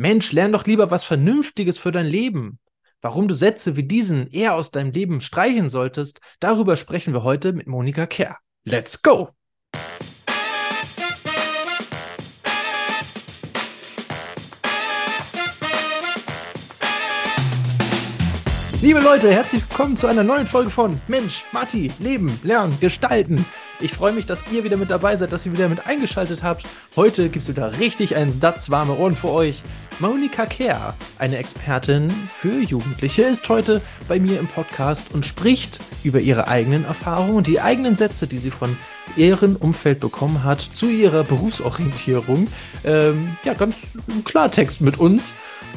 Mensch, lern doch lieber was Vernünftiges für dein Leben. Warum du Sätze wie diesen eher aus deinem Leben streichen solltest, darüber sprechen wir heute mit Monika Kerr. Let's go! Liebe Leute, herzlich willkommen zu einer neuen Folge von Mensch, Matti, Leben, Lernen, Gestalten. Ich freue mich, dass ihr wieder mit dabei seid, dass ihr wieder mit eingeschaltet habt. Heute gibt es wieder richtig einen Satz warme Ohren für euch. Monika Kerr, eine Expertin für Jugendliche, ist heute bei mir im Podcast und spricht über ihre eigenen Erfahrungen die eigenen Sätze, die sie von ihrem Umfeld bekommen hat, zu ihrer Berufsorientierung. Ähm, ja, ganz im Klartext mit uns.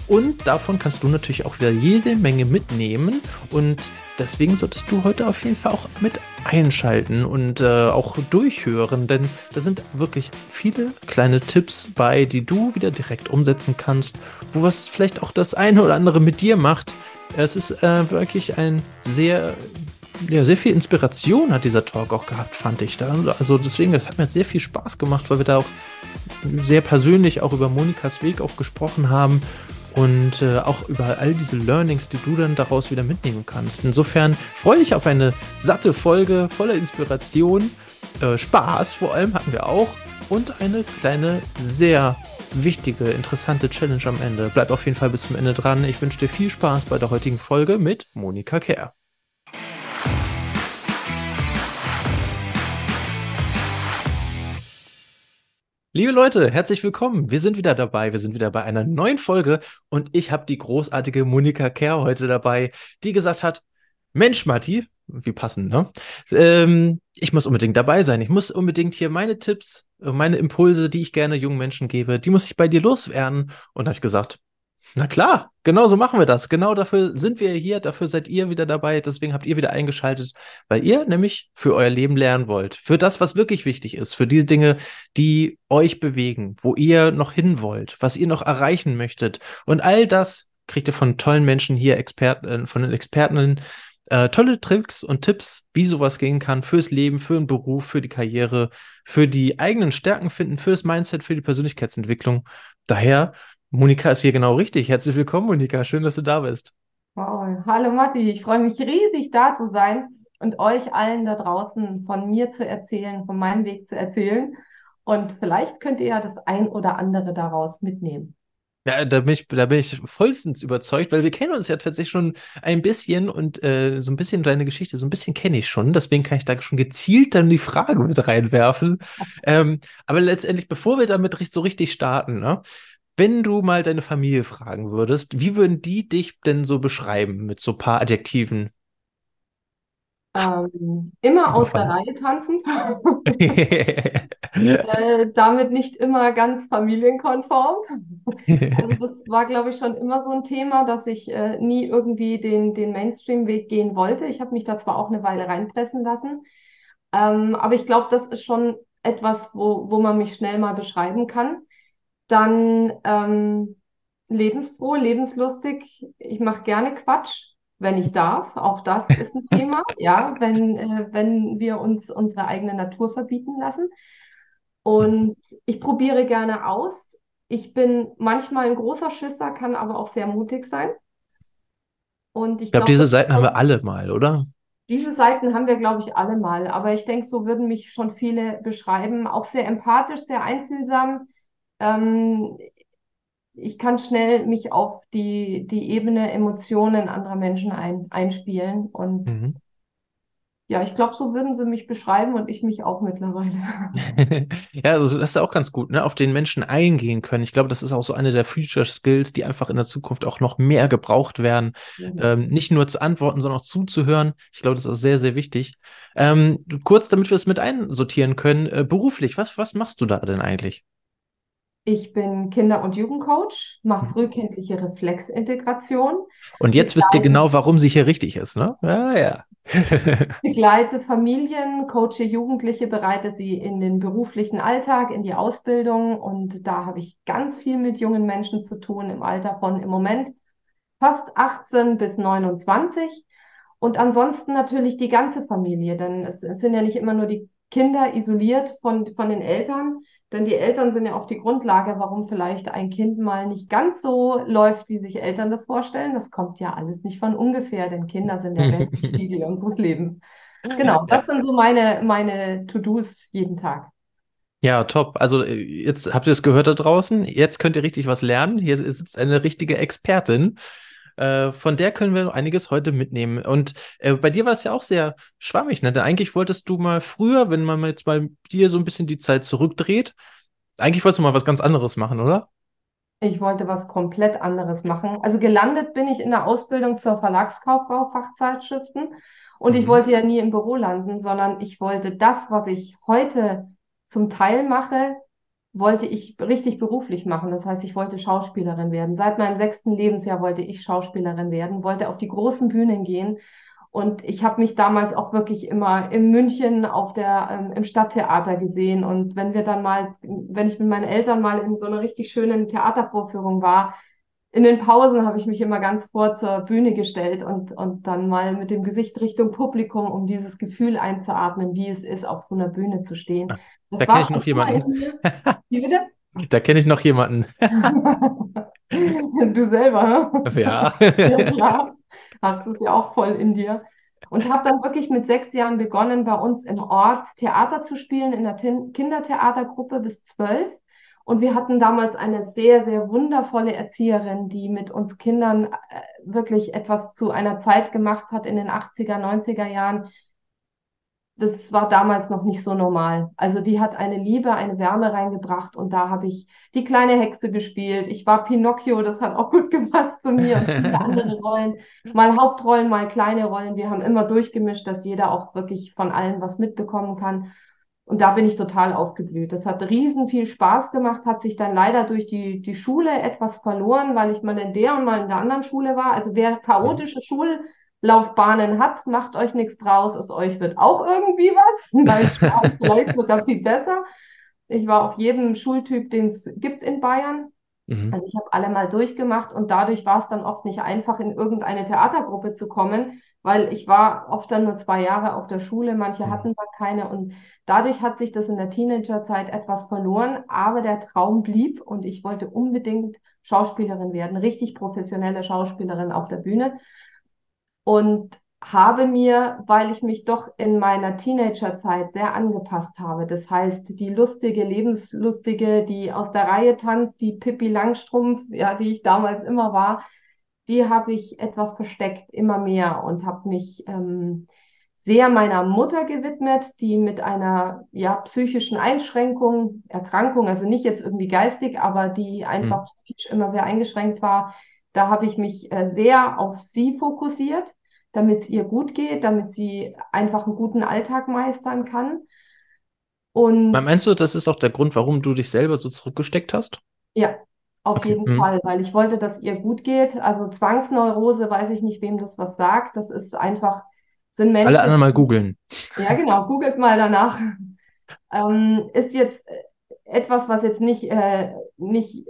Und davon kannst du natürlich auch wieder jede Menge mitnehmen. Und deswegen solltest du heute auf jeden Fall auch mit einschalten und äh, auch durchhören, denn da sind wirklich viele kleine Tipps bei, die du wieder direkt umsetzen kannst, wo was vielleicht auch das eine oder andere mit dir macht. Es ist äh, wirklich ein sehr ja, sehr viel Inspiration hat dieser Talk auch gehabt, fand ich da. Also deswegen, das hat mir sehr viel Spaß gemacht, weil wir da auch sehr persönlich auch über Monikas Weg auch gesprochen haben und äh, auch über all diese Learnings, die du dann daraus wieder mitnehmen kannst. Insofern freue ich auf eine satte Folge voller Inspiration, äh, Spaß vor allem hatten wir auch und eine kleine, sehr wichtige, interessante Challenge am Ende. Bleib auf jeden Fall bis zum Ende dran. Ich wünsche dir viel Spaß bei der heutigen Folge mit Monika Kerr. Liebe Leute, herzlich willkommen. Wir sind wieder dabei. Wir sind wieder bei einer neuen Folge und ich habe die großartige Monika Kerr heute dabei, die gesagt hat, Mensch, Matti, wie passend, ne? Ähm, ich muss unbedingt dabei sein. Ich muss unbedingt hier meine Tipps, meine Impulse, die ich gerne jungen Menschen gebe, die muss ich bei dir loswerden. Und habe ich gesagt, na klar, genau so machen wir das. Genau dafür sind wir hier, dafür seid ihr wieder dabei, deswegen habt ihr wieder eingeschaltet, weil ihr nämlich für euer Leben lernen wollt, für das, was wirklich wichtig ist, für diese Dinge, die euch bewegen, wo ihr noch hin wollt, was ihr noch erreichen möchtet. Und all das kriegt ihr von tollen Menschen hier, Experten, von den Experten, äh, tolle Tricks und Tipps, wie sowas gehen kann fürs Leben, für den Beruf, für die Karriere, für die eigenen Stärken finden, fürs Mindset, für die Persönlichkeitsentwicklung. Daher Monika ist hier genau richtig. Herzlich willkommen, Monika. Schön, dass du da bist. Wow. Hallo Matti, ich freue mich riesig da zu sein und euch allen da draußen von mir zu erzählen, von meinem Weg zu erzählen. Und vielleicht könnt ihr ja das ein oder andere daraus mitnehmen. Ja, da bin ich, da bin ich vollstens überzeugt, weil wir kennen uns ja tatsächlich schon ein bisschen und äh, so ein bisschen deine Geschichte, so ein bisschen kenne ich schon. Deswegen kann ich da schon gezielt dann die Frage mit reinwerfen. Ähm, aber letztendlich, bevor wir damit so richtig starten, ne, wenn du mal deine Familie fragen würdest, wie würden die dich denn so beschreiben mit so ein paar Adjektiven? Ähm, immer aus der Reihe tanzen. äh, damit nicht immer ganz familienkonform. Also das war, glaube ich, schon immer so ein Thema, dass ich äh, nie irgendwie den, den Mainstream-Weg gehen wollte. Ich habe mich da zwar auch eine Weile reinpressen lassen, ähm, aber ich glaube, das ist schon etwas, wo, wo man mich schnell mal beschreiben kann. Dann ähm, lebensfroh, lebenslustig. Ich mache gerne Quatsch, wenn ich darf. Auch das ist ein Thema, ja, wenn, äh, wenn wir uns unsere eigene Natur verbieten lassen. Und ich probiere gerne aus. Ich bin manchmal ein großer Schisser, kann aber auch sehr mutig sein. Und ich, ich glaube, glaub, diese Seiten haben wir alle mal, oder? Diese Seiten haben wir, glaube ich, alle mal. Aber ich denke, so würden mich schon viele beschreiben. Auch sehr empathisch, sehr einfühlsam, ähm, ich kann schnell mich auf die, die Ebene Emotionen anderer Menschen ein, einspielen. Und mhm. ja, ich glaube, so würden sie mich beschreiben und ich mich auch mittlerweile. ja, also das ist auch ganz gut, ne? Auf den Menschen eingehen können. Ich glaube, das ist auch so eine der Future Skills, die einfach in der Zukunft auch noch mehr gebraucht werden. Mhm. Ähm, nicht nur zu antworten, sondern auch zuzuhören. Ich glaube, das ist sehr, sehr wichtig. Ähm, kurz, damit wir es mit einsortieren können, äh, beruflich, was, was machst du da denn eigentlich? Ich bin Kinder- und Jugendcoach, mache mhm. frühkindliche Reflexintegration. Und jetzt wisst ihr genau, warum sie hier richtig ist, ne? Ja, ja. begleite Familien, coache Jugendliche, bereite sie in den beruflichen Alltag, in die Ausbildung. Und da habe ich ganz viel mit jungen Menschen zu tun im Alter von im Moment fast 18 bis 29. Und ansonsten natürlich die ganze Familie, denn es, es sind ja nicht immer nur die Kinder isoliert von, von den Eltern. Denn die Eltern sind ja oft die Grundlage, warum vielleicht ein Kind mal nicht ganz so läuft, wie sich Eltern das vorstellen. Das kommt ja alles nicht von ungefähr, denn Kinder sind der beste Spiegel unseres Lebens. Genau, das sind so meine, meine To-Dos jeden Tag. Ja, top. Also äh, jetzt habt ihr es gehört da draußen. Jetzt könnt ihr richtig was lernen. Hier sitzt eine richtige Expertin. Äh, von der können wir einiges heute mitnehmen. Und äh, bei dir war es ja auch sehr schwammig, ne? Denn eigentlich wolltest du mal früher, wenn man jetzt bei dir so ein bisschen die Zeit zurückdreht, eigentlich wolltest du mal was ganz anderes machen, oder? Ich wollte was komplett anderes machen. Also gelandet bin ich in der Ausbildung zur Verlagskauffrau Fachzeitschriften und ich Mhm. wollte ja nie im Büro landen, sondern ich wollte das, was ich heute zum Teil mache, wollte ich richtig beruflich machen. Das heißt, ich wollte Schauspielerin werden. Seit meinem sechsten Lebensjahr wollte ich Schauspielerin werden, wollte auf die großen Bühnen gehen. Und ich habe mich damals auch wirklich immer in München auf der, ähm, im Stadttheater gesehen. Und wenn wir dann mal, wenn ich mit meinen Eltern mal in so einer richtig schönen Theatervorführung war, in den Pausen habe ich mich immer ganz vor zur Bühne gestellt und, und dann mal mit dem Gesicht Richtung Publikum, um dieses Gefühl einzuatmen, wie es ist, auf so einer Bühne zu stehen. Das Da kenne ich noch jemanden. Wie bitte? Da kenne ich noch jemanden. Du selber? Ja. Ja, klar. Hast es ja auch voll in dir. Und habe dann wirklich mit sechs Jahren begonnen, bei uns im Ort Theater zu spielen, in der Kindertheatergruppe bis zwölf. Und wir hatten damals eine sehr, sehr wundervolle Erzieherin, die mit uns Kindern äh, wirklich etwas zu einer Zeit gemacht hat in den 80er, 90er Jahren, das war damals noch nicht so normal. Also die hat eine Liebe, eine Wärme reingebracht und da habe ich die kleine Hexe gespielt. Ich war Pinocchio, das hat auch gut gepasst zu mir und viele andere Rollen. Mal Hauptrollen, mal kleine Rollen. Wir haben immer durchgemischt, dass jeder auch wirklich von allen was mitbekommen kann. Und da bin ich total aufgeblüht. Das hat riesen viel Spaß gemacht, hat sich dann leider durch die, die Schule etwas verloren, weil ich mal in der und mal in der anderen Schule war. Also wer chaotische Schullaufbahnen hat, macht euch nichts draus. Aus euch wird auch irgendwie was. Nein, Spaß, vielleicht sogar viel besser. Ich war auf jedem Schultyp, den es gibt in Bayern. Mhm. Also ich habe alle mal durchgemacht und dadurch war es dann oft nicht einfach, in irgendeine Theatergruppe zu kommen, weil ich war oft dann nur zwei Jahre auf der Schule, manche Mhm. hatten dann keine und dadurch hat sich das in der Teenagerzeit etwas verloren, aber der Traum blieb und ich wollte unbedingt Schauspielerin werden, richtig professionelle Schauspielerin auf der Bühne und habe mir, weil ich mich doch in meiner Teenagerzeit sehr angepasst habe, das heißt, die lustige, lebenslustige, die aus der Reihe tanzt, die Pippi Langstrumpf, ja, die ich damals immer war, die habe ich etwas versteckt, immer mehr und habe mich ähm, sehr meiner Mutter gewidmet, die mit einer ja, psychischen Einschränkung, Erkrankung, also nicht jetzt irgendwie geistig, aber die einfach psychisch immer sehr eingeschränkt war. Da habe ich mich äh, sehr auf sie fokussiert, damit es ihr gut geht, damit sie einfach einen guten Alltag meistern kann. Und Meinst du, das ist auch der Grund, warum du dich selber so zurückgesteckt hast? ja, auf Okay. jeden Mhm. Fall, weil ich wollte, dass ihr gut geht. Also Zwangsneurose, weiß ich nicht, wem das was sagt. Das ist einfach, sind Alle Menschen, anderen mal googeln. Ja, genau, googelt mal danach. Ähm, ist jetzt äh, etwas, was jetzt nicht, äh, nicht,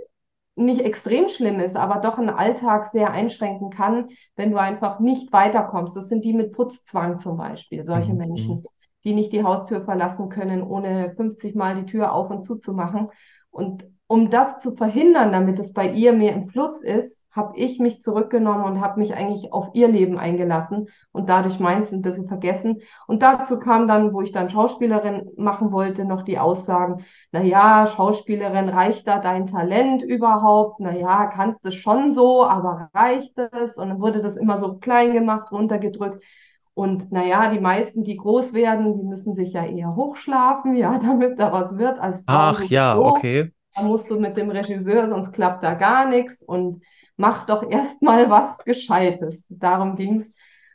nicht extrem schlimm ist, aber doch einen Alltag sehr einschränken kann, wenn du einfach nicht weiterkommst. Das sind die mit Putzzwang zum Beispiel, solche Mhm. Menschen, die nicht die Haustür verlassen können, ohne 50 Mal die Tür auf und zu zu machen. Und um das zu verhindern, damit es bei ihr mehr im Fluss ist, habe ich mich zurückgenommen und habe mich eigentlich auf ihr Leben eingelassen und dadurch meins ein bisschen vergessen. Und dazu kam dann, wo ich dann Schauspielerin machen wollte, noch die Aussagen, na ja, Schauspielerin, reicht da dein Talent überhaupt? Na ja, kannst du schon so, aber reicht es? Und dann wurde das immer so klein gemacht, runtergedrückt. Und naja, die meisten, die groß werden, die müssen sich ja eher hochschlafen, ja, damit da was wird. Als Ach ja, sowieso. okay. Da musst du mit dem Regisseur, sonst klappt da gar nichts und mach doch erstmal was Gescheites. Darum ging's.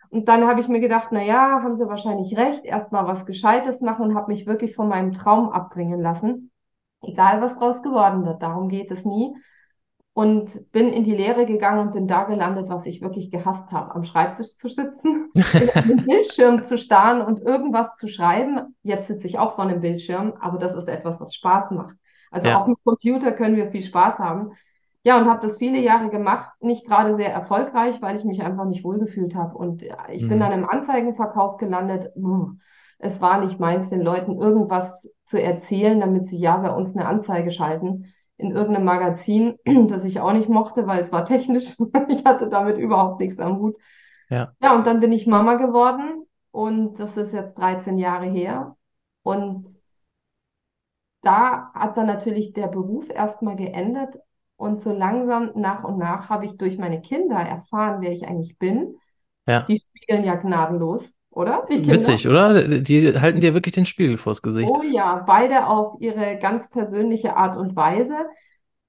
Und dann habe ich mir gedacht, na ja, haben sie wahrscheinlich recht, erstmal was Gescheites machen und habe mich wirklich von meinem Traum abbringen lassen. Egal, was draus geworden wird, darum geht es nie. Und bin in die Lehre gegangen und bin da gelandet, was ich wirklich gehasst habe, am Schreibtisch zu sitzen, einem Bildschirm zu starren und irgendwas zu schreiben. Jetzt sitze ich auch vor einem Bildschirm, aber das ist etwas, was Spaß macht. Also Ja. auch mit Computer können wir viel Spaß haben. Ja, und habe das viele Jahre gemacht, nicht gerade sehr erfolgreich, weil ich mich einfach nicht wohlgefühlt habe. Und ich bin Mhm. dann im Anzeigenverkauf gelandet. Es war nicht meins, den Leuten irgendwas zu erzählen, damit sie ja bei uns eine Anzeige schalten in irgendeinem Magazin, das ich auch nicht mochte, weil es war technisch. ich hatte damit überhaupt nichts am Hut. Ja. Ja, und dann bin ich Mama geworden und das ist jetzt 13 Jahre her. Und da hat dann natürlich der Beruf erstmal geändert und so langsam nach und nach habe ich durch meine Kinder erfahren, wer ich eigentlich bin. Ja. Die spiegeln ja gnadenlos, oder? Witzig, oder? Die halten dir wirklich den Spiegel vors Gesicht. Oh ja, beide auf ihre ganz persönliche Art und Weise.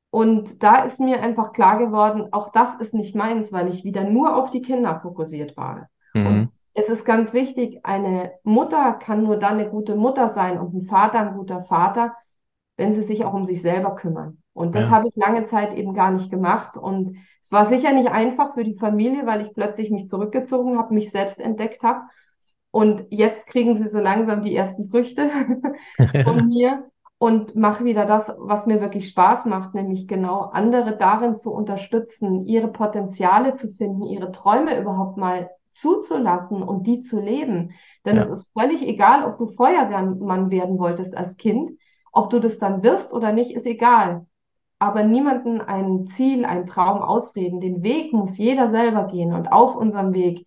Und da ist mir einfach klar geworden, auch das ist nicht meins, weil ich wieder nur auf die Kinder fokussiert war. Und Mhm. es ist ganz wichtig, eine Mutter kann nur dann eine gute Mutter sein und ein Vater ein guter Vater, wenn sie sich auch um sich selber kümmern. Und das Ja. habe ich lange Zeit eben gar nicht gemacht. Und es war sicher nicht einfach für die Familie, weil ich plötzlich mich zurückgezogen habe, mich selbst entdeckt habe. Und jetzt kriegen sie so langsam die ersten Früchte von mir und mache wieder das, was mir wirklich Spaß macht, nämlich genau andere darin zu unterstützen, ihre Potenziale zu finden, ihre Träume überhaupt mal zuzulassen und die zu leben. Denn Ja. es ist völlig egal, ob du Feuerwehrmann werden wolltest als Kind, ob du das dann wirst oder nicht, ist egal. Aber niemanden ein Ziel, ein Traum ausreden. Den Weg muss jeder selber gehen. Und auf unserem Weg,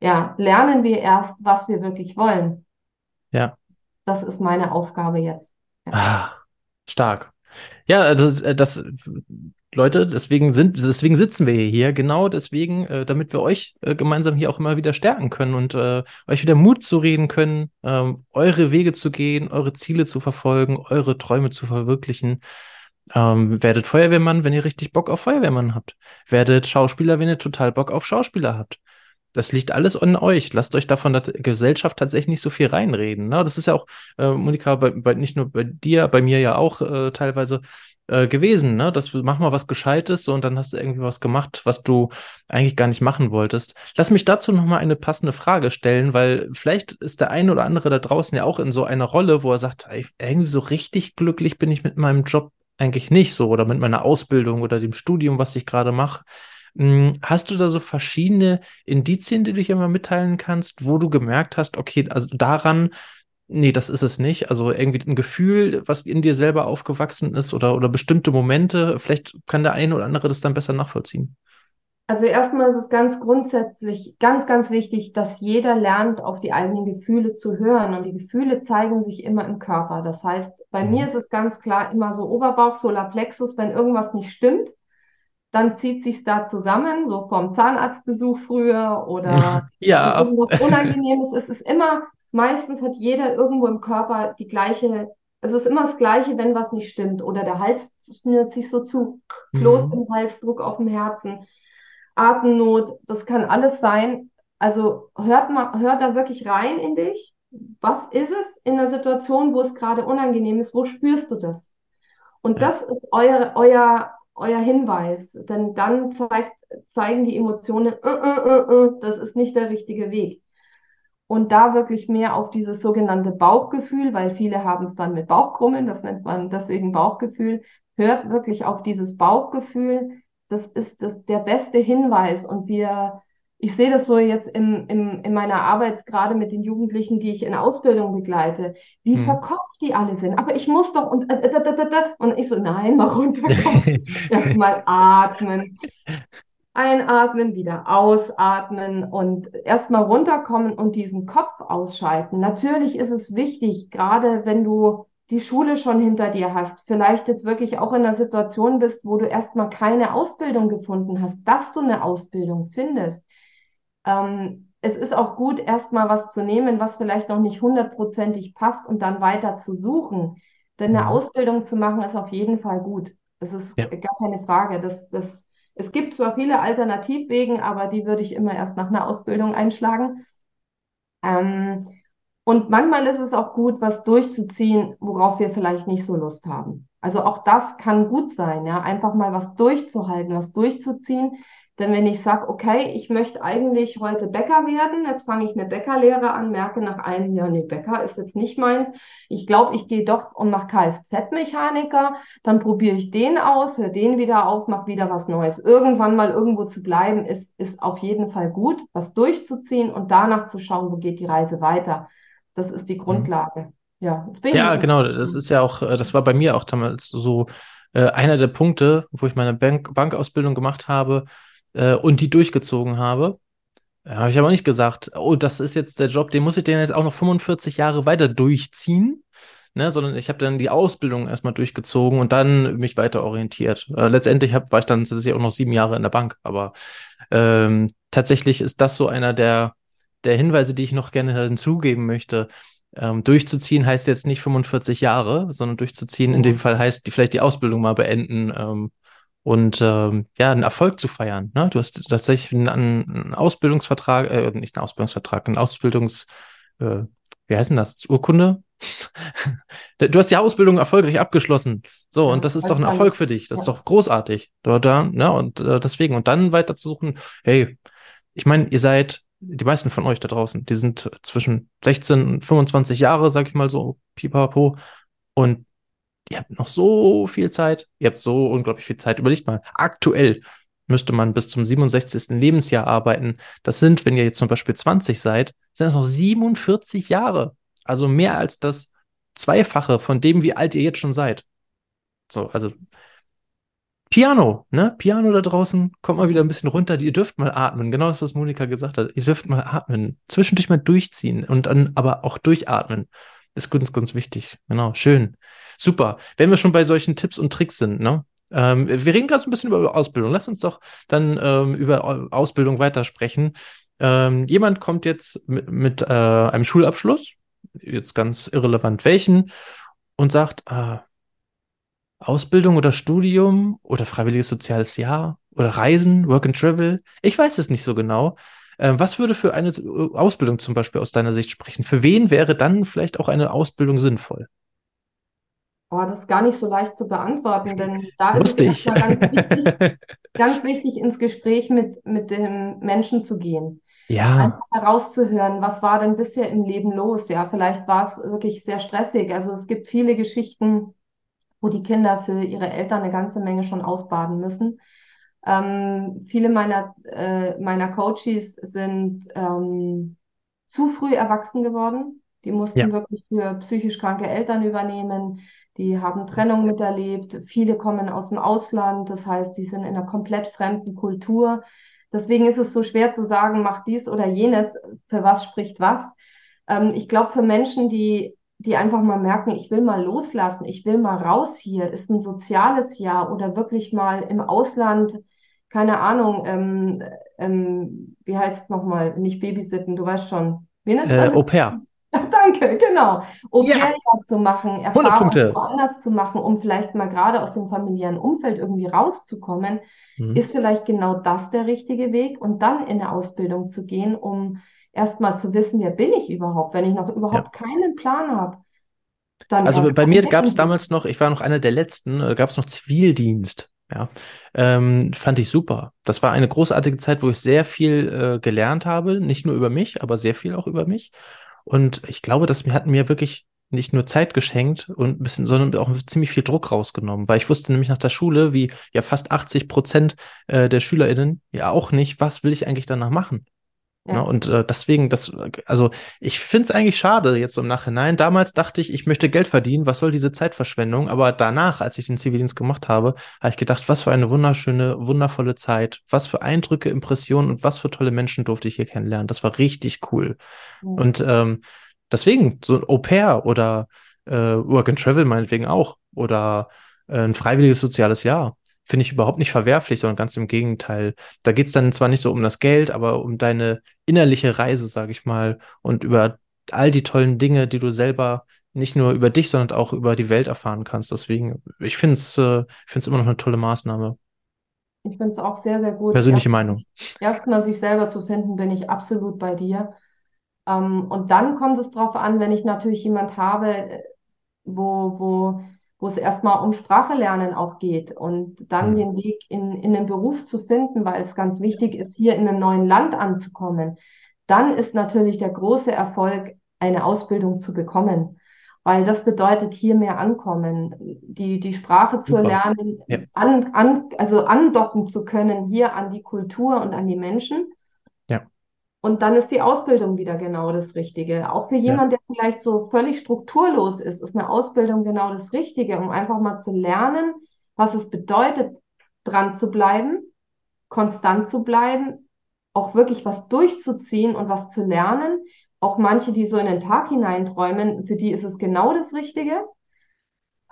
ja, lernen wir erst, was wir wirklich wollen. Ja. Das ist meine Aufgabe jetzt. Ah, stark. Ja, also äh, das, Leute, deswegen sind, deswegen sitzen wir hier, genau deswegen, äh, damit wir euch äh, gemeinsam hier auch immer wieder stärken können und äh, euch wieder Mut zu reden können, ähm, eure Wege zu gehen, eure Ziele zu verfolgen, eure Träume zu verwirklichen. Ähm, werdet Feuerwehrmann, wenn ihr richtig Bock auf Feuerwehrmann habt. Werdet Schauspieler, wenn ihr total Bock auf Schauspieler habt. Das liegt alles an euch. Lasst euch davon der Gesellschaft tatsächlich nicht so viel reinreden. Ne? Das ist ja auch, äh, Monika, bei, bei, nicht nur bei dir, bei mir ja auch äh, teilweise äh, gewesen. Ne? Das mach mal was Gescheites so, und dann hast du irgendwie was gemacht, was du eigentlich gar nicht machen wolltest. Lass mich dazu nochmal eine passende Frage stellen, weil vielleicht ist der eine oder andere da draußen ja auch in so einer Rolle, wo er sagt, ey, irgendwie so richtig glücklich bin ich mit meinem Job eigentlich nicht so oder mit meiner Ausbildung oder dem Studium, was ich gerade mache. Hm, Hast du da so verschiedene Indizien, die du hier mal mitteilen kannst, wo du gemerkt hast, okay, also daran, nee, das ist es nicht. Also irgendwie ein Gefühl, was in dir selber aufgewachsen ist oder, oder bestimmte Momente, vielleicht kann der eine oder andere das dann besser nachvollziehen. Also erstmal ist es ganz grundsätzlich ganz, ganz wichtig, dass jeder lernt, auf die eigenen Gefühle zu hören. Und die Gefühle zeigen sich immer im Körper. Das heißt, bei Mhm. mir ist es ganz klar immer so Oberbauch, Solarplexus, wenn irgendwas nicht stimmt, dann zieht sich's da zusammen, so vom Zahnarztbesuch früher oder Ja, irgendwas Unangenehmes. Es ist immer, meistens hat jeder irgendwo im Körper die gleiche, es ist immer das Gleiche, wenn was nicht stimmt. Oder der Hals schnürt sich so zu, Kloß Mhm. im Hals, Druck auf dem Herzen, Atemnot, das kann alles sein. Also hört mal, hört da wirklich rein in dich. Was ist es in der Situation, wo es gerade unangenehm ist? Wo spürst du das? Und Ja. das ist euer, euer, euer Hinweis, denn dann zeigt, zeigen die Emotionen, äh, äh, äh, äh, das ist nicht der richtige Weg. Und da wirklich mehr auf dieses sogenannte Bauchgefühl, weil viele haben es dann mit Bauchkrummeln, das nennt man deswegen Bauchgefühl, hört wirklich auf dieses Bauchgefühl. Das ist das, der beste Hinweis. Und wir, ich sehe das so jetzt im, im, in meiner Arbeit gerade mit den Jugendlichen, die ich in Ausbildung begleite, wie Mhm. verkopft die alle sind. Aber ich muss doch und, äh, äh, äh, äh, äh. und ich so, nein, mal runterkommen. Erstmal atmen. Einatmen, wieder ausatmen und erstmal runterkommen und diesen Kopf ausschalten. Natürlich ist es wichtig, gerade wenn du die Schule schon hinter dir hast, vielleicht jetzt wirklich auch in einer Situation bist, wo du erstmal keine Ausbildung gefunden hast, dass du eine Ausbildung findest. Ähm, es ist auch gut, erstmal was zu nehmen, was vielleicht noch nicht hundertprozentig passt und dann weiter zu suchen. Denn eine Mhm. Ausbildung zu machen ist auf jeden Fall gut. Das ist Ja. gar keine Frage. Das, das, es gibt zwar viele Alternativwegen, aber die würde ich immer erst nach einer Ausbildung einschlagen. Ähm, und manchmal ist es auch gut, was durchzuziehen, worauf wir vielleicht nicht so Lust haben. Also auch das kann gut sein, ja, einfach mal was durchzuhalten, was durchzuziehen. Denn wenn ich sage, okay, ich möchte eigentlich heute Bäcker werden, jetzt fange ich eine Bäckerlehre an, merke nach einem Jahr, nee, Bäcker ist jetzt nicht meins. Ich glaube, ich gehe doch und mache Kfz-Mechaniker, dann probiere ich den aus, höre den wieder auf, mache wieder was Neues. Irgendwann mal irgendwo zu bleiben, ist, ist auf jeden Fall gut, was durchzuziehen und danach zu schauen, wo geht die Reise weiter. Das ist die mhm. Grundlage. Ja, jetzt bin ich ja genau. Das ist ja auch, äh, das war bei mir auch damals so äh, einer der Punkte, wo ich meine Bank Bankausbildung gemacht habe äh, und die durchgezogen habe. Ja, habe ich aber nicht gesagt, oh, das ist jetzt der Job, den muss ich den jetzt auch noch 45 Jahre weiter durchziehen, ne, sondern ich habe dann die Ausbildung erstmal durchgezogen und dann mich weiter orientiert. Äh, letztendlich hab, war ich dann tatsächlich auch noch sieben Jahre in der Bank, aber ähm, tatsächlich ist das so einer der, der Hinweise, die ich noch gerne hinzugeben möchte. Ähm, durchzuziehen heißt jetzt nicht 45 Jahre, sondern durchzuziehen in dem Fall heißt die, vielleicht die Ausbildung mal beenden ähm, und ähm, ja, einen Erfolg zu feiern. Ne? Du hast tatsächlich einen, einen Ausbildungsvertrag, äh, nicht einen Ausbildungsvertrag, einen Ausbildungs, äh, wie heißt denn das? Urkunde? du hast die Ausbildung erfolgreich abgeschlossen. So, und das ist doch ein Erfolg für dich. Das ist doch großartig. Da, da, ne? Und äh, deswegen, und dann weiter zu suchen, hey, ich meine, ihr seid, die meisten von euch da draußen, die sind zwischen 16 und 25 Jahre, sag ich mal so, pipapo. Und ihr habt noch so viel Zeit, ihr habt so unglaublich viel Zeit. Überlegt mal, aktuell müsste man bis zum 67. Lebensjahr arbeiten. Das sind, wenn ihr jetzt zum Beispiel 20 seid, sind das noch 47 Jahre. Also mehr als das Zweifache von dem, wie alt ihr jetzt schon seid. So, also Piano, ne? Piano da draußen, kommt mal wieder ein bisschen runter. Ihr dürft mal atmen. Genau das, was Monika gesagt hat. Ihr dürft mal atmen. Zwischendurch mal durchziehen und dann aber auch durchatmen. Ist ganz, ganz wichtig. Genau, schön. Super. Wenn wir schon bei solchen Tipps und Tricks sind, ne? Ähm, wir reden gerade so ein bisschen über Ausbildung. Lass uns doch dann ähm, über Ausbildung weitersprechen. Ähm, jemand kommt jetzt mit, mit äh, einem Schulabschluss, jetzt ganz irrelevant welchen, und sagt, äh, Ausbildung oder Studium oder freiwilliges soziales Jahr oder Reisen, Work and Travel. Ich weiß es nicht so genau. Ähm, was würde für eine Ausbildung zum Beispiel aus deiner Sicht sprechen? Für wen wäre dann vielleicht auch eine Ausbildung sinnvoll? Oh, das ist gar nicht so leicht zu beantworten, denn da ist es ganz wichtig, ganz wichtig, ins Gespräch mit, mit dem Menschen zu gehen. Ja. Einfach herauszuhören, was war denn bisher im Leben los? Ja, vielleicht war es wirklich sehr stressig. Also es gibt viele Geschichten, wo die Kinder für ihre Eltern eine ganze Menge schon ausbaden müssen. Ähm, viele meiner, äh, meiner Coaches sind ähm, zu früh erwachsen geworden. Die mussten ja. wirklich für psychisch kranke Eltern übernehmen. Die haben Trennung miterlebt. Viele kommen aus dem Ausland. Das heißt, die sind in einer komplett fremden Kultur. Deswegen ist es so schwer zu sagen, mach dies oder jenes, für was spricht was. Ähm, ich glaube, für Menschen, die die einfach mal merken, ich will mal loslassen, ich will mal raus hier, ist ein soziales Jahr oder wirklich mal im Ausland, keine Ahnung, ähm, ähm, wie heißt es nochmal, nicht Babysitten, du weißt schon. Wie nennt äh, Au pair. Danke, genau. Au pair ja. zu machen, Erfahrungen woanders zu machen, um vielleicht mal gerade aus dem familiären Umfeld irgendwie rauszukommen, mhm. ist vielleicht genau das der richtige Weg und dann in eine Ausbildung zu gehen, um erstmal zu wissen, wer bin ich überhaupt, wenn ich noch überhaupt ja. keinen Plan habe. also bei mir gab es damals noch, ich war noch einer der letzten, äh, gab es noch Zivildienst. Ja, ähm, fand ich super. Das war eine großartige Zeit, wo ich sehr viel äh, gelernt habe, nicht nur über mich, aber sehr viel auch über mich. Und ich glaube, das hat mir wirklich nicht nur Zeit geschenkt und ein bisschen, sondern auch ziemlich viel Druck rausgenommen, weil ich wusste nämlich nach der Schule, wie ja fast 80 Prozent äh, der SchülerInnen ja auch nicht, was will ich eigentlich danach machen? Ja. Ne? Und äh, deswegen, das, also ich finde es eigentlich schade jetzt so im Nachhinein. Damals dachte ich, ich möchte Geld verdienen, was soll diese Zeitverschwendung? Aber danach, als ich den Zivildienst gemacht habe, habe ich gedacht, was für eine wunderschöne, wundervolle Zeit, was für Eindrücke, Impressionen und was für tolle Menschen durfte ich hier kennenlernen. Das war richtig cool. Ja. Und ähm, deswegen, so ein Au pair oder äh, Work and Travel meinetwegen auch oder äh, ein freiwilliges soziales Jahr finde ich überhaupt nicht verwerflich, sondern ganz im Gegenteil. Da geht es dann zwar nicht so um das Geld, aber um deine innerliche Reise, sage ich mal, und über all die tollen Dinge, die du selber nicht nur über dich, sondern auch über die Welt erfahren kannst. Deswegen, ich finde es äh, immer noch eine tolle Maßnahme. Ich finde es auch sehr, sehr gut. Persönliche Erst, Meinung. Erstmal sich selber zu finden, bin ich absolut bei dir. Ähm, und dann kommt es darauf an, wenn ich natürlich jemand habe, wo, wo wo es erstmal um Sprache lernen auch geht und dann mhm. den Weg in, in den Beruf zu finden, weil es ganz wichtig ist, hier in einem neuen Land anzukommen, dann ist natürlich der große Erfolg, eine Ausbildung zu bekommen. Weil das bedeutet hier mehr ankommen, die, die Sprache zu Super. lernen, ja. an, an, also andocken zu können hier an die Kultur und an die Menschen. Ja. Und dann ist die Ausbildung wieder genau das Richtige. Auch für jemanden, der vielleicht so völlig strukturlos ist, ist eine Ausbildung genau das Richtige, um einfach mal zu lernen, was es bedeutet, dran zu bleiben, konstant zu bleiben, auch wirklich was durchzuziehen und was zu lernen. Auch manche, die so in den Tag hineinträumen, für die ist es genau das Richtige.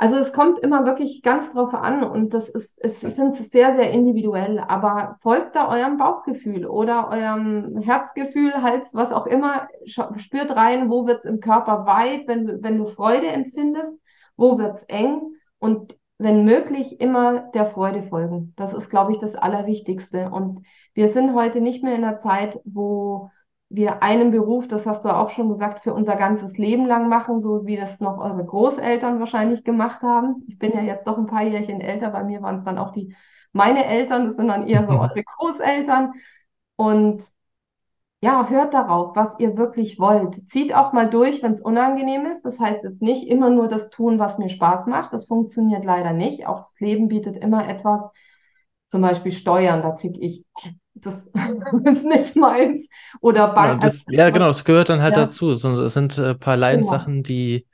Also es kommt immer wirklich ganz drauf an und das ist, ist ich finde es sehr, sehr individuell, aber folgt da eurem Bauchgefühl oder eurem Herzgefühl, Hals, was auch immer, spürt rein, wo wird es im Körper weit, wenn, wenn du Freude empfindest, wo wird es eng und wenn möglich immer der Freude folgen. Das ist, glaube ich, das Allerwichtigste. Und wir sind heute nicht mehr in einer Zeit, wo wir einen Beruf, das hast du auch schon gesagt, für unser ganzes Leben lang machen, so wie das noch eure Großeltern wahrscheinlich gemacht haben. Ich bin ja jetzt doch ein paar Jährchen älter, bei mir waren es dann auch die meine Eltern, das sind dann eher so eure Großeltern. Und ja, hört darauf, was ihr wirklich wollt. Zieht auch mal durch, wenn es unangenehm ist. Das heißt jetzt nicht immer nur das tun, was mir Spaß macht. Das funktioniert leider nicht. Auch das Leben bietet immer etwas, zum Beispiel Steuern, da kriege ich das ist nicht meins. Oder Bank. Ja, das, ja, genau, das gehört dann halt ja. dazu. Es sind ein äh, paar Leidenssachen, genau. die,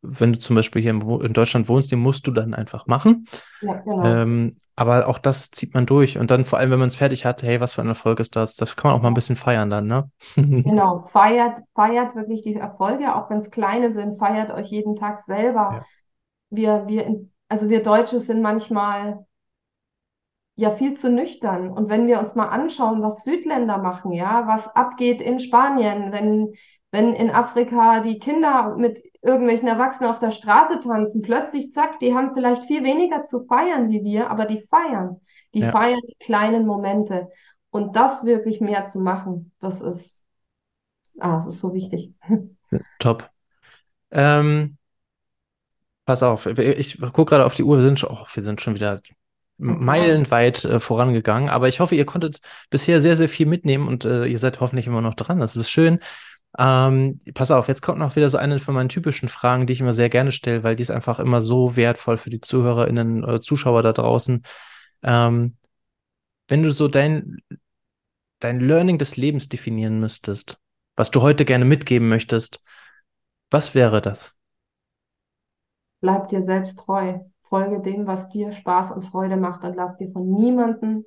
wenn du zum Beispiel hier in Deutschland wohnst, die musst du dann einfach machen. Ja, genau. Ähm, aber auch das zieht man durch. Und dann vor allem, wenn man es fertig hat, hey, was für ein Erfolg ist das? Das kann man auch mal ein bisschen feiern dann, ne? genau, feiert, feiert wirklich die Erfolge, auch wenn es kleine sind, feiert euch jeden Tag selber. Wir, wir, also wir Deutsche sind manchmal ja viel zu nüchtern. Und wenn wir uns mal anschauen, was Südländer machen, ja, was abgeht in Spanien, wenn, wenn in Afrika die Kinder mit irgendwelchen Erwachsenen auf der Straße tanzen, plötzlich zack, die haben vielleicht viel weniger zu feiern wie wir, aber die feiern. Die ja. feiern die kleinen Momente. Und das wirklich mehr zu machen, das ist, ah, das ist so wichtig. Top. Ähm, pass auf, ich gucke gerade auf die Uhr, wir sind, schon, oh, wir sind schon wieder meilenweit äh, vorangegangen. Aber ich hoffe, ihr konntet bisher sehr, sehr viel mitnehmen und äh, ihr seid hoffentlich immer noch dran. Das ist schön. Ähm, pass auf, jetzt kommt noch wieder so eine von meinen typischen Fragen, die ich immer sehr gerne stelle, weil die ist einfach immer so wertvoll für die ZuhörerInnen, äh, Zuschauer da draußen. Ähm, wenn du so dein, dein Learning des Lebens definieren müsstest, was du heute gerne mitgeben möchtest, was wäre das? Bleib dir selbst treu folge dem, was dir Spaß und Freude macht und lass dir von niemandem,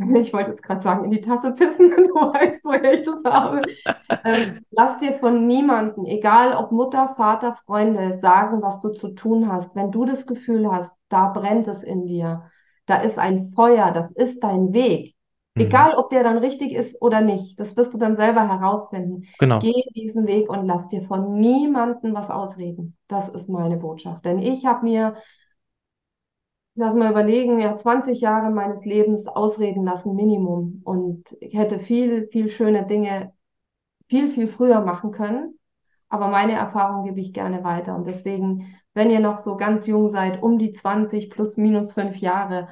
ich wollte jetzt gerade sagen, in die Tasse pissen, du weißt, woher ich das habe. ähm, lass dir von niemandem, egal ob Mutter, Vater, Freunde, sagen, was du zu tun hast. Wenn du das Gefühl hast, da brennt es in dir, da ist ein Feuer, das ist dein Weg. Mhm. Egal, ob der dann richtig ist oder nicht, das wirst du dann selber herausfinden. Genau. Geh diesen Weg und lass dir von niemandem was ausreden. Das ist meine Botschaft. Denn ich habe mir lass mal überlegen, ja, 20 Jahre meines Lebens ausreden lassen, Minimum. Und ich hätte viel, viel schöne Dinge viel, viel früher machen können. Aber meine Erfahrung gebe ich gerne weiter. Und deswegen, wenn ihr noch so ganz jung seid, um die 20 plus minus fünf Jahre,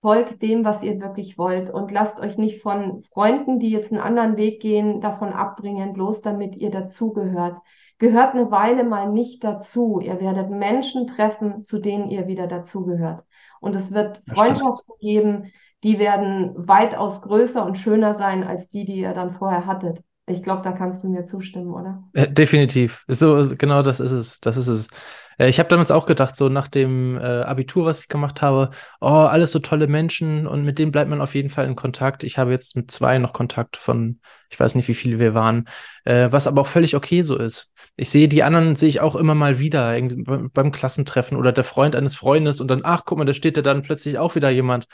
folgt dem, was ihr wirklich wollt und lasst euch nicht von Freunden, die jetzt einen anderen Weg gehen, davon abbringen, bloß damit ihr dazugehört. Gehört eine Weile mal nicht dazu. Ihr werdet Menschen treffen, zu denen ihr wieder dazugehört. Und es wird Freundschaften geben, die werden weitaus größer und schöner sein als die, die ihr dann vorher hattet. Ich glaube, da kannst du mir zustimmen, oder? Äh, definitiv. So, genau das ist es. Das ist es. Äh, ich habe damals auch gedacht, so nach dem äh, Abitur, was ich gemacht habe, oh, alles so tolle Menschen und mit denen bleibt man auf jeden Fall in Kontakt. Ich habe jetzt mit zwei noch Kontakt von, ich weiß nicht, wie viele wir waren, äh, was aber auch völlig okay so ist. Ich sehe die anderen, sehe ich auch immer mal wieder beim Klassentreffen oder der Freund eines Freundes und dann, ach, guck mal, da steht ja dann plötzlich auch wieder jemand.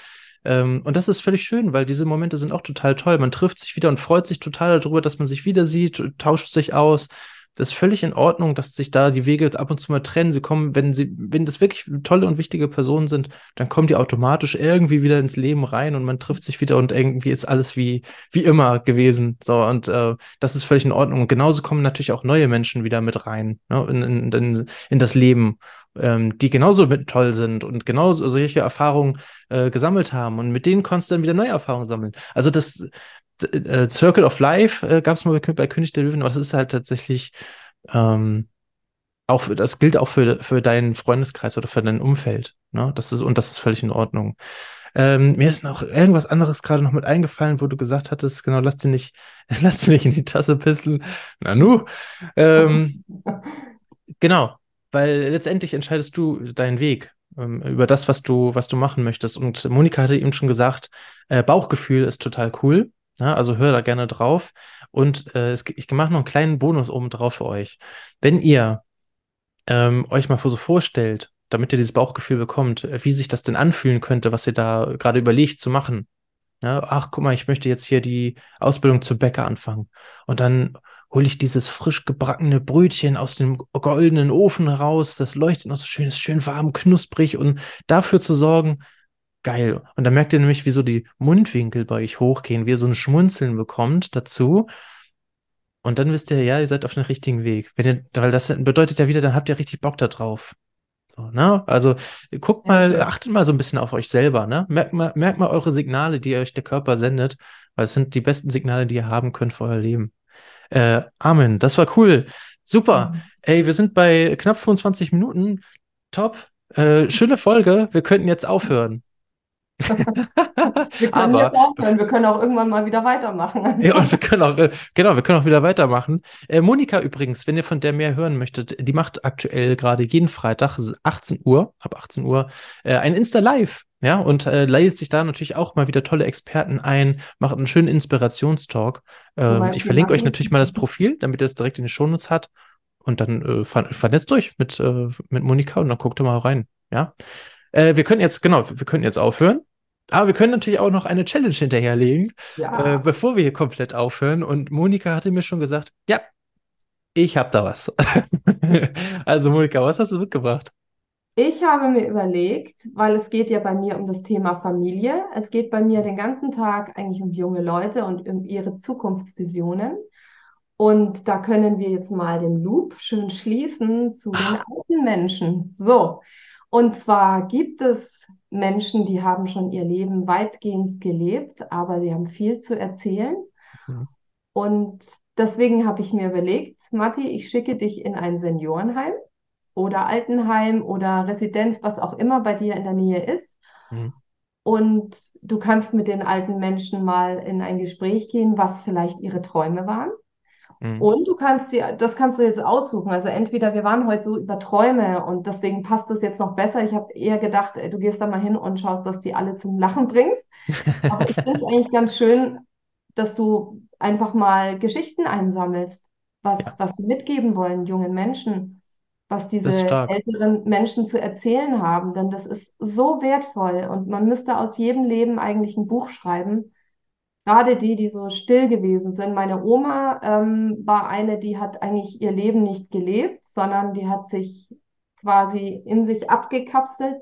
Ähm, und das ist völlig schön, weil diese Momente sind auch total toll. Man trifft sich wieder und freut sich total darüber, dass man sich wieder sieht, tauscht sich aus das ist völlig in Ordnung, dass sich da die Wege ab und zu mal trennen. Sie kommen, wenn sie, wenn das wirklich tolle und wichtige Personen sind, dann kommen die automatisch irgendwie wieder ins Leben rein und man trifft sich wieder und irgendwie ist alles wie, wie immer gewesen. So, und äh, das ist völlig in Ordnung. Und genauso kommen natürlich auch neue Menschen wieder mit rein, ne, in, in, in, in das Leben, ähm, die genauso mit toll sind und genauso solche Erfahrungen äh, gesammelt haben. Und mit denen konntest du dann wieder neue Erfahrungen sammeln. Also das, äh, Circle of Life äh, gab es mal bei, bei, König der Löwen, aber das ist halt tatsächlich ähm, auch, das gilt auch für, für deinen Freundeskreis oder für dein Umfeld. Ne? Das ist, und das ist völlig in Ordnung. Ähm, mir ist noch irgendwas anderes gerade noch mit eingefallen, wo du gesagt hattest, genau, lass dir nicht, lass dir nicht in die Tasse pisseln. Na nu. Ähm, genau, weil letztendlich entscheidest du deinen Weg ähm, über das, was du, was du machen möchtest. Und Monika hatte eben schon gesagt, äh, Bauchgefühl ist total cool. Ja, also hör da gerne drauf. Und äh, es, ich mache noch einen kleinen Bonus oben drauf für euch. Wenn ihr ähm, euch mal so vorstellt, damit ihr dieses Bauchgefühl bekommt, äh, wie sich das denn anfühlen könnte, was ihr da gerade überlegt zu machen. Ja, ach, guck mal, ich möchte jetzt hier die Ausbildung zur Bäcker anfangen. Und dann hole ich dieses frisch gebackene Brötchen aus dem goldenen Ofen raus. Das leuchtet noch so schön, ist schön warm, knusprig und dafür zu sorgen, geil. Und dann merkt ihr nämlich, wie so die Mundwinkel bei euch hochgehen, wie ihr so ein Schmunzeln bekommt dazu. Und dann wisst ihr, ja, ihr seid auf dem richtigen Weg. Wenn ihr, weil das bedeutet ja wieder, dann habt ihr richtig Bock da drauf. So, ne? Also guckt mal, achtet mal so ein bisschen auf euch selber, ne? Merkt mal, merkt mal eure Signale, die euch der Körper sendet, weil es sind die besten Signale, die ihr haben könnt für euer Leben. Äh, Amen, das war cool. Super. Mhm. Ey, wir sind bei knapp 25 Minuten. Top. Äh, schöne Folge. Wir könnten jetzt aufhören. Wir können Aber, jetzt aufhören, wir können auch irgendwann mal wieder weitermachen. ja, und wir können auch, äh, genau, wir können auch wieder weitermachen. Äh, Monika übrigens, wenn ihr von der mehr hören möchtet, die macht aktuell gerade jeden Freitag 18 Uhr, ab 18 Uhr, äh, ein Insta-Live. Ja, und äh, leitet sich da natürlich auch mal wieder tolle Experten ein, macht einen schönen Inspirationstalk. Ähm, ich verlinke euch natürlich mal das Profil, damit ihr es direkt in den Shownotes hat. Und dann äh, vernetzt euch mit, äh, mit Monika und dann guckt ihr mal rein. Ja. Äh, wir können jetzt, genau, wir können jetzt aufhören. Aber wir können natürlich auch noch eine Challenge hinterherlegen, ja. äh, bevor wir hier komplett aufhören. Und Monika hatte mir schon gesagt, ja, ich habe da was. also Monika, was hast du mitgebracht? Ich habe mir überlegt, weil es geht ja bei mir um das Thema Familie. Es geht bei mir den ganzen Tag eigentlich um junge Leute und um ihre Zukunftsvisionen. Und da können wir jetzt mal den Loop schön schließen zu den alten Menschen. So, und zwar gibt es Menschen, die haben schon ihr Leben weitgehend gelebt, aber sie haben viel zu erzählen. Mhm. Und deswegen habe ich mir überlegt, Matti, ich schicke dich in ein Seniorenheim oder Altenheim oder Residenz, was auch immer bei dir in der Nähe ist. Mhm. Und du kannst mit den alten Menschen mal in ein Gespräch gehen, was vielleicht ihre Träume waren. Mhm. Und du kannst sie, das kannst du jetzt aussuchen. Also entweder wir waren heute so über Träume und deswegen passt das jetzt noch besser. Ich habe eher gedacht, du gehst da mal hin und schaust, dass die alle zum Lachen bringst. Aber ich finde es eigentlich ganz schön, dass du einfach mal Geschichten einsammelst, was, ja. was sie mitgeben wollen, jungen Menschen, was diese älteren Menschen zu erzählen haben. Denn das ist so wertvoll und man müsste aus jedem Leben eigentlich ein Buch schreiben gerade die, die so still gewesen sind. Meine Oma ähm, war eine, die hat eigentlich ihr Leben nicht gelebt, sondern die hat sich quasi in sich abgekapselt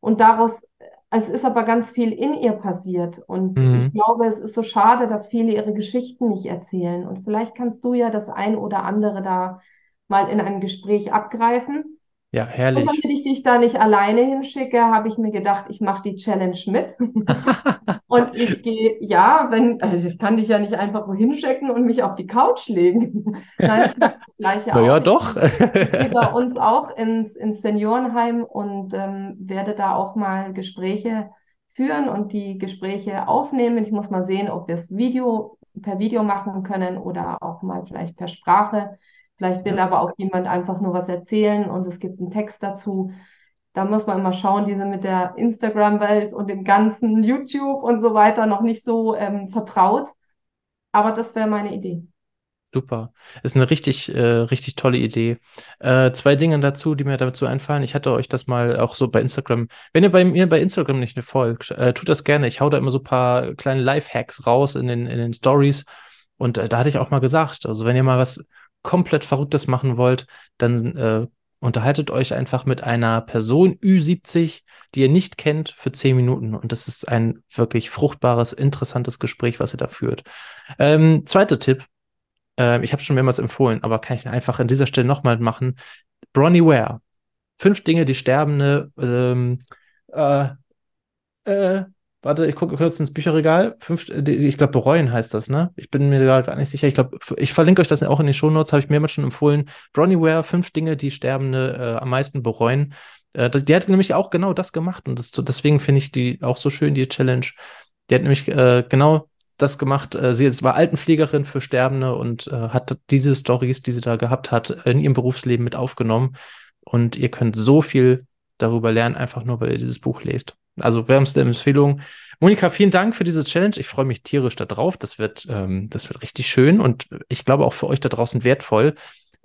und daraus, es ist aber ganz viel in ihr passiert. Und mhm. ich glaube, es ist so schade, dass viele ihre Geschichten nicht erzählen. Und vielleicht kannst du ja das ein oder andere da mal in einem Gespräch abgreifen. Ja, herrlich. Und damit ich dich da nicht alleine hinschicke, habe ich mir gedacht, ich mache die Challenge mit. und ich gehe, ja, wenn, also ich kann dich ja nicht einfach wohin schicken und mich auf die Couch legen. Nein, ich mache das Gleiche auch. Ja, doch. Ich, ich gehe bei uns auch ins, ins Seniorenheim und ähm, werde da auch mal Gespräche führen und die Gespräche aufnehmen. Ich muss mal sehen, ob wir es Video, per Video machen können oder auch mal vielleicht per Sprache. Vielleicht will aber auch jemand einfach nur was erzählen und es gibt einen Text dazu. Da muss man immer schauen, die sind mit der Instagram-Welt und dem ganzen YouTube und so weiter noch nicht so ähm, vertraut. Aber das wäre meine Idee. Super. Ist eine richtig, äh, richtig tolle Idee. Äh, zwei Dinge dazu, die mir dazu einfallen. Ich hatte euch das mal auch so bei Instagram. Wenn ihr bei mir bei Instagram nicht folgt, äh, tut das gerne. Ich hau da immer so ein paar kleine Life-Hacks raus in den, in den Stories. Und äh, da hatte ich auch mal gesagt, also wenn ihr mal was komplett Verrücktes machen wollt, dann äh, unterhaltet euch einfach mit einer Person Ü70, die ihr nicht kennt, für zehn Minuten. Und das ist ein wirklich fruchtbares, interessantes Gespräch, was ihr da führt. Ähm, zweiter Tipp. Äh, ich habe schon mehrmals empfohlen, aber kann ich einfach an dieser Stelle nochmal machen. Bronnie Ware. Fünf Dinge, die Sterbende ähm, äh, äh, Warte, ich gucke kurz ins Bücherregal. Fünf, ich glaube, bereuen heißt das, ne? Ich bin mir gar nicht sicher. Ich glaube, ich verlinke euch das auch in den Shownotes, habe ich mehrmals schon empfohlen. Bronnie Ware, fünf Dinge, die Sterbende äh, am meisten bereuen. Äh, die hat nämlich auch genau das gemacht und das, deswegen finde ich die auch so schön, die Challenge. Die hat nämlich äh, genau das gemacht. Äh, sie war Altenpflegerin für Sterbende und äh, hat diese Stories, die sie da gehabt hat, in ihrem Berufsleben mit aufgenommen. Und ihr könnt so viel darüber lernen, einfach nur, weil ihr dieses Buch lest. Also wärmste Empfehlung. Monika, vielen Dank für diese Challenge. Ich freue mich tierisch darauf. Das wird, ähm, das wird richtig schön und ich glaube auch für euch da draußen wertvoll.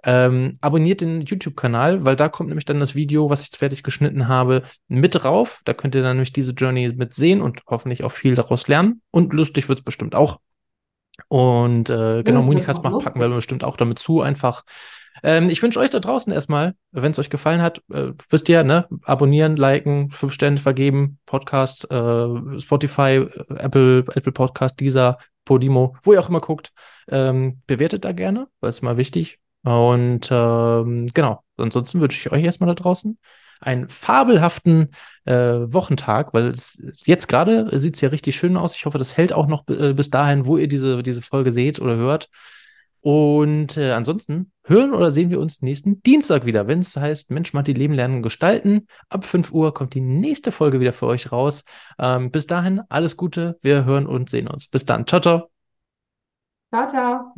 Ähm, abonniert den YouTube-Kanal, weil da kommt nämlich dann das Video, was ich jetzt fertig geschnitten habe, mit drauf. Da könnt ihr dann nämlich diese Journey mit sehen und hoffentlich auch viel daraus lernen. Und lustig wird es bestimmt auch. Und äh, genau, ja, Monikas macht, packen wir bestimmt auch damit zu, einfach. Ähm, ich wünsche euch da draußen erstmal, wenn es euch gefallen hat, äh, wisst ihr, ne, abonnieren, liken, fünf Sterne vergeben, Podcast, äh, Spotify, Apple, Apple Podcast, dieser Podimo, wo ihr auch immer guckt, ähm, bewertet da gerne, weil es mal wichtig. Und ähm, genau, ansonsten wünsche ich euch erstmal da draußen einen fabelhaften äh, Wochentag, weil es jetzt gerade sieht es ja richtig schön aus. Ich hoffe, das hält auch noch äh, bis dahin, wo ihr diese, diese Folge seht oder hört. Und äh, ansonsten hören oder sehen wir uns nächsten Dienstag wieder, wenn es heißt Mensch, Matti, Leben lernen, gestalten. Ab 5 Uhr kommt die nächste Folge wieder für euch raus. Ähm, bis dahin, alles Gute. Wir hören und sehen uns. Bis dann. Ciao, ciao. Ciao, ciao.